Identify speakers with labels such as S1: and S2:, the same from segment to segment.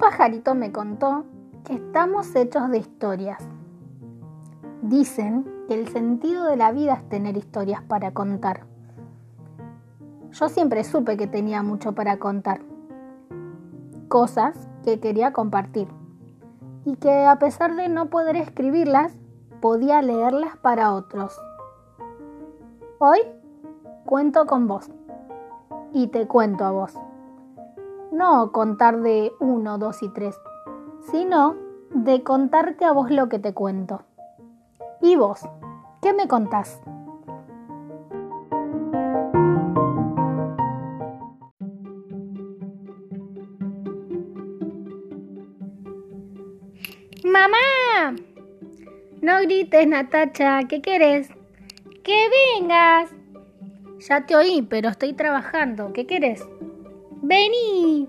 S1: pajarito me contó que estamos hechos de historias. Dicen que el sentido de la vida es tener historias para contar. Yo siempre supe que tenía mucho para contar. Cosas que quería compartir. Y que a pesar de no poder escribirlas, podía leerlas para otros. Hoy cuento con vos. Y te cuento a vos. No contar de uno, dos y tres, sino de contarte a vos lo que te cuento. ¿Y vos? ¿Qué me contás? ¡Mamá! No grites, Natacha, ¿qué querés? ¡Que vengas! Ya te oí, pero estoy trabajando. ¿Qué querés? ¡Vení!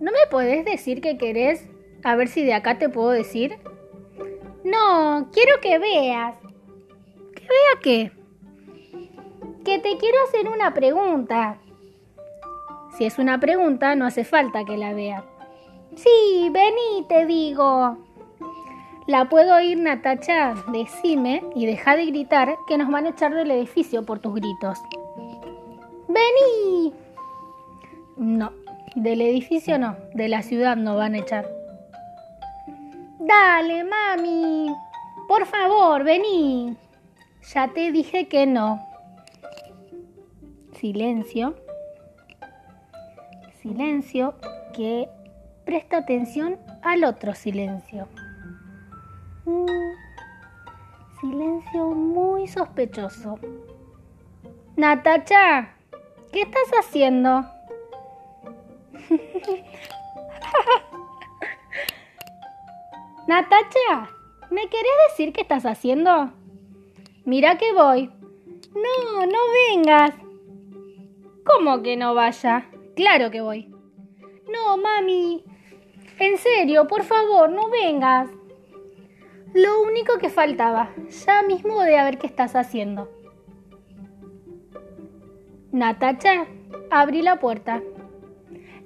S1: ¿No me podés decir qué querés? A ver si de acá te puedo decir. No, quiero que veas. ¿Que vea qué? Que te quiero hacer una pregunta. Si es una pregunta, no hace falta que la vea. Sí, vení, te digo. La puedo oír, Natacha. Decime y deja de gritar que nos van a echar del edificio por tus gritos. ¡Vení! No, del edificio no, de la ciudad no van a echar. Dale, mami. Por favor, vení. Ya te dije que no. Silencio. Silencio que presta atención al otro silencio. Un silencio muy sospechoso. Natacha, ¿qué estás haciendo? Natacha, ¿me querés decir qué estás haciendo? Mira que voy. No, no vengas. ¿Cómo que no vaya? Claro que voy. No, mami. En serio, por favor, no vengas. Lo único que faltaba. Ya mismo voy a ver qué estás haciendo. Natacha, abrí la puerta.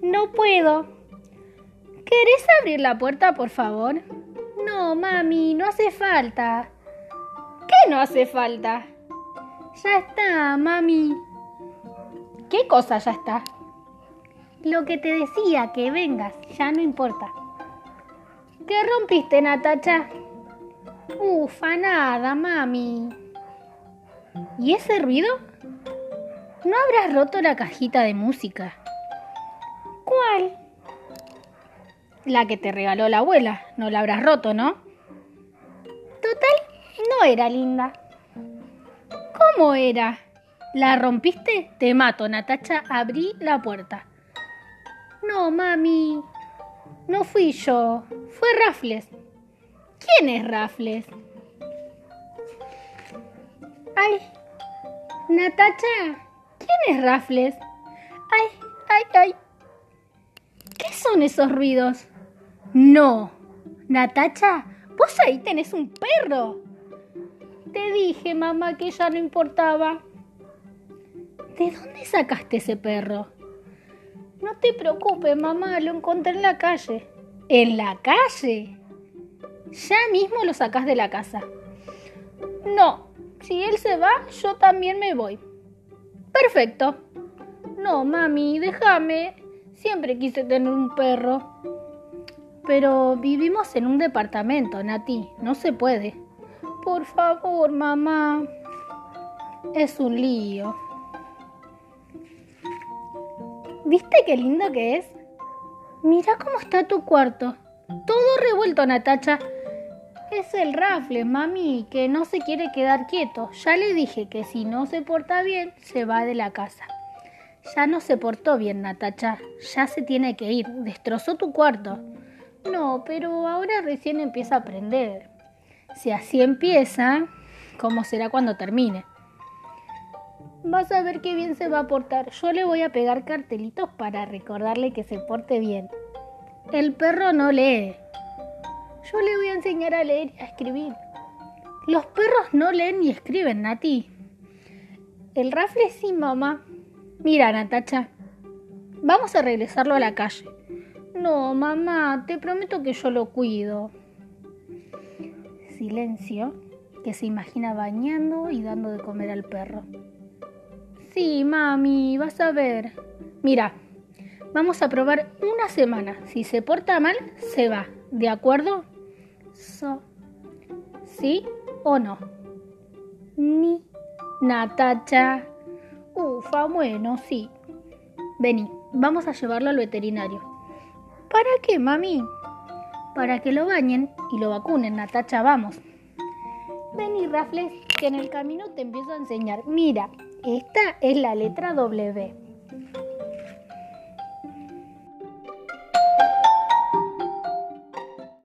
S1: No puedo. ¿Querés abrir la puerta, por favor? No, mami, no hace falta. ¿Qué no hace falta? Ya está, mami. ¿Qué cosa ya está? Lo que te decía, que vengas, ya no importa. ¿Qué rompiste, Natacha? Ufa, nada, mami. ¿Y ese ruido? ¿No habrás roto la cajita de música? La que te regaló la abuela. No la habrás roto, ¿no? Total, no era linda. ¿Cómo era? ¿La rompiste? Te mato, Natacha. Abrí la puerta. No, mami. No fui yo. Fue Rafles. ¿Quién es Rafles? Ay, Natacha, ¿quién es Rafles? Ay, ay, ay. ¿Qué son esos ruidos? No, Natacha, vos ahí tenés un perro. Te dije, mamá, que ya no importaba. ¿De dónde sacaste ese perro? No te preocupes, mamá, lo encontré en la calle. ¿En la calle? Ya mismo lo sacás de la casa. No, si él se va, yo también me voy. Perfecto. No, mami, déjame. Siempre quise tener un perro. Pero vivimos en un departamento, Nati. No se puede. Por favor, mamá. Es un lío. ¿Viste qué lindo que es? Mira cómo está tu cuarto. Todo revuelto, Natacha. Es el rafle, mami, que no se quiere quedar quieto. Ya le dije que si no se porta bien, se va de la casa. Ya no se portó bien, Natacha. Ya se tiene que ir. Destrozó tu cuarto. No, pero ahora recién empieza a aprender. Si así empieza, ¿cómo será cuando termine? Vas a ver qué bien se va a portar. Yo le voy a pegar cartelitos para recordarle que se porte bien. El perro no lee. Yo le voy a enseñar a leer y a escribir. Los perros no leen ni escriben, Nati. El rafle sí, mamá. Mira, Natacha. Vamos a regresarlo a la calle. No, mamá, te prometo que yo lo cuido. Silencio, que se imagina bañando y dando de comer al perro. Sí, mami, vas a ver. Mira, vamos a probar una semana. Si se porta mal, se va. ¿De acuerdo? So. ¿Sí o no? Ni. Natacha. Ufa, bueno, sí. Vení, vamos a llevarlo al veterinario. ¿Para qué, mami? Para que lo bañen y lo vacunen, Natacha, vamos. Vení, Rafles, que en el camino te empiezo a enseñar. Mira, esta es la letra W.